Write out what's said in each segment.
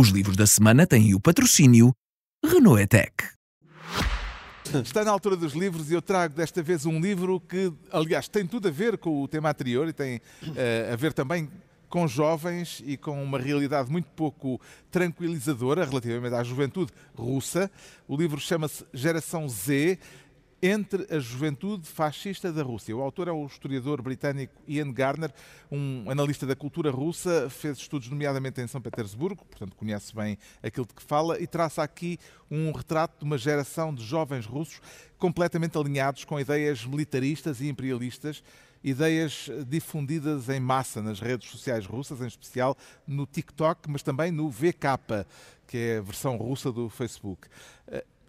Os livros da semana têm o patrocínio Renault Etec. Está na altura dos livros e eu trago desta vez um livro que, aliás, tem tudo a ver com o tema anterior e tem uh, a ver também com jovens e com uma realidade muito pouco tranquilizadora relativamente à juventude russa. O livro chama-se Geração Z entre a juventude fascista da Rússia. O autor é o historiador britânico Ian Garner, um analista da cultura russa, fez estudos nomeadamente em São Petersburgo, portanto conhece bem aquilo de que fala, e traça aqui um retrato de uma geração de jovens russos completamente alinhados com ideias militaristas e imperialistas, ideias difundidas em massa nas redes sociais russas, em especial no TikTok, mas também no VK, que é a versão russa do Facebook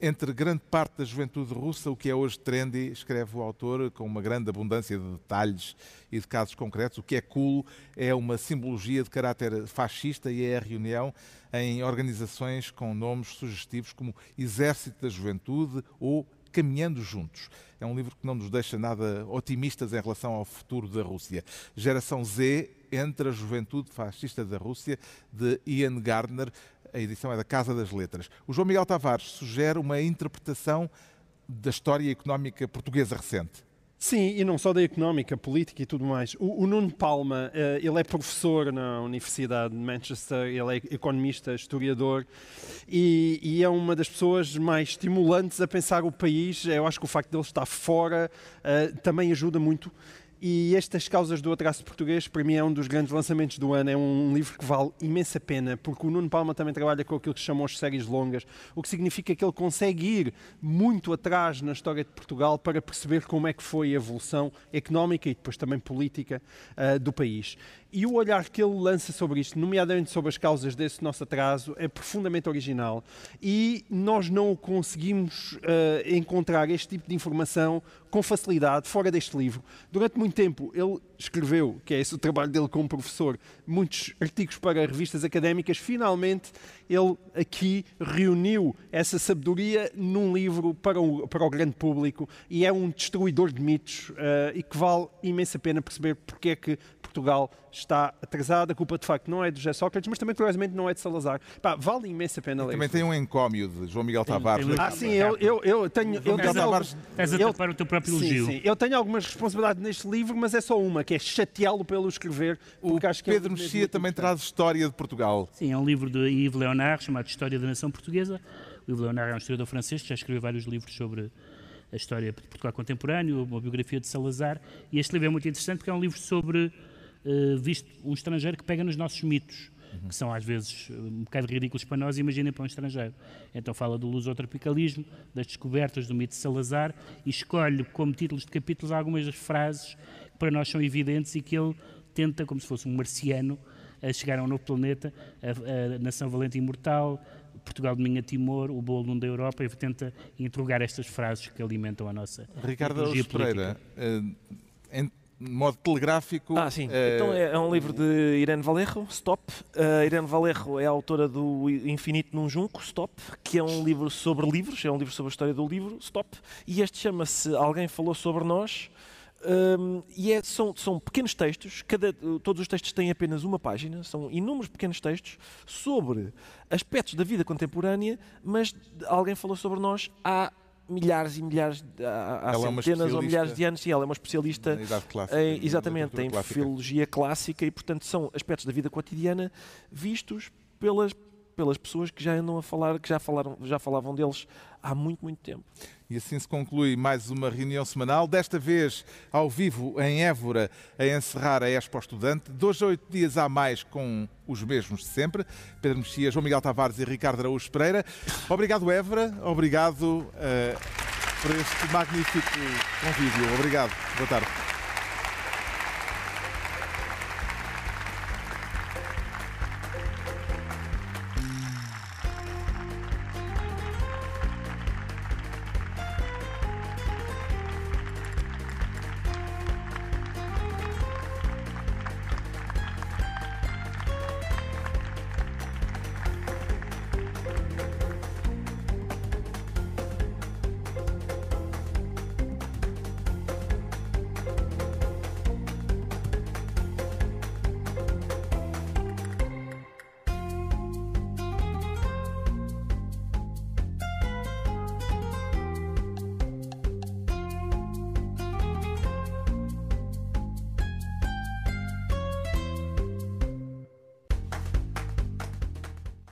entre grande parte da juventude russa, o que é hoje trendy, escreve o autor, com uma grande abundância de detalhes e de casos concretos. O que é cool é uma simbologia de caráter fascista e é a reunião em organizações com nomes sugestivos como Exército da Juventude ou Caminhando Juntos. É um livro que não nos deixa nada otimistas em relação ao futuro da Rússia. Geração Z entre a juventude fascista da Rússia, de Ian Gardner, a edição é da Casa das Letras. O João Miguel Tavares sugere uma interpretação da história económica portuguesa recente. Sim, e não só da económica, política e tudo mais. O, o Nuno Palma, uh, ele é professor na Universidade de Manchester, ele é economista, historiador e, e, é uma das pessoas mais estimulantes a pensar o país. Eu acho que o facto de ele estar fora uh, também ajuda muito e estas causas do atraso português, para mim, é um dos grandes lançamentos do ano. É um livro que vale imensa pena, porque o Nuno Palma também trabalha com aquilo que chamamos séries longas, o que significa que ele consegue ir muito atrás na história de Portugal para perceber como é que foi a evolução económica e depois também política uh, do país. E o olhar que ele lança sobre isto, nomeadamente sobre as causas desse nosso atraso, é profundamente original. E nós não conseguimos uh, encontrar este tipo de informação com facilidade fora deste livro. Durante muito tempo ele escreveu, que é esse o trabalho dele como professor, muitos artigos para revistas académicas. Finalmente ele aqui reuniu essa sabedoria num livro para o, para o grande público e é um destruidor de mitos uh, e que vale imensa pena perceber porque é que Portugal está atrasado. A culpa, de facto, não é de José Sócrates, mas também, curiosamente, não é de Salazar. Pá, vale imensa pena ler. Também tem um encómio de João Miguel Tavares. Tem, tem ah, sim, eu, eu, eu tenho... Eu tenho Tavares... Estás a tapar o teu próprio elogio. Sim, sim. Eu tenho algumas responsabilidades neste livro, mas é só uma, que é chateá-lo pelo escrever. O acho que é Pedro é Mexia também traz História de Portugal. Sim, é um livro de Yves Leonard, chamado História da Nação Portuguesa. O Yves Leonard é um historiador francês que já escreveu vários livros sobre a história de Portugal contemporâneo, uma biografia de Salazar. E este livro é muito interessante porque é um livro sobre visto um estrangeiro que pega nos nossos mitos, uhum. que são às vezes eh, um bocado ridículos para nós, imaginem para um estrangeiro. Então fala do lusotropicalismo, das descobertas do mito de Salazar e escolhe como títulos de capítulos algumas das frases que para nós são evidentes e que ele tenta, como se fosse um marciano, a chegar a um novo planeta, a, a nação valente imortal, Portugal dominha Timor, o bolo da Europa, e tenta interrogar estas frases que alimentam a nossa Ricardo Pereira, modo telegráfico. Ah, sim. Uh... Então é, é, um livro de Irene Valerro, Stop. Uh, Irene Valerro é a autora do Infinito num Junco, Stop, que é um livro sobre livros, é um livro sobre a história do livro, Stop. E este chama-se Alguém Falou Sobre Nós. Um, e é, são, são pequenos textos, cada, todos os textos têm apenas uma página, são inúmeros pequenos textos sobre aspectos da vida contemporânea, mas alguém falou sobre nós há milhares e milhares, há, há é centenas é ou milhares de anos, sim, ela é uma especialista clássica, em, exatamente, em clássica. filologia clássica e, portanto, são aspectos da vida cotidiana vistos pelas pelas pessoas que já andam a falar, que já, falaram, já falavam deles há muito, muito tempo. E assim se conclui mais uma reunião semanal, desta vez ao vivo em Évora, a encerrar a Expo Estudante, dois a oito dias a mais com os mesmos de sempre, Pedro Mexia, João Miguel Tavares e Ricardo Araújo Pereira. Obrigado, Évora, obrigado uh, por este magnífico convívio. Obrigado, boa tarde.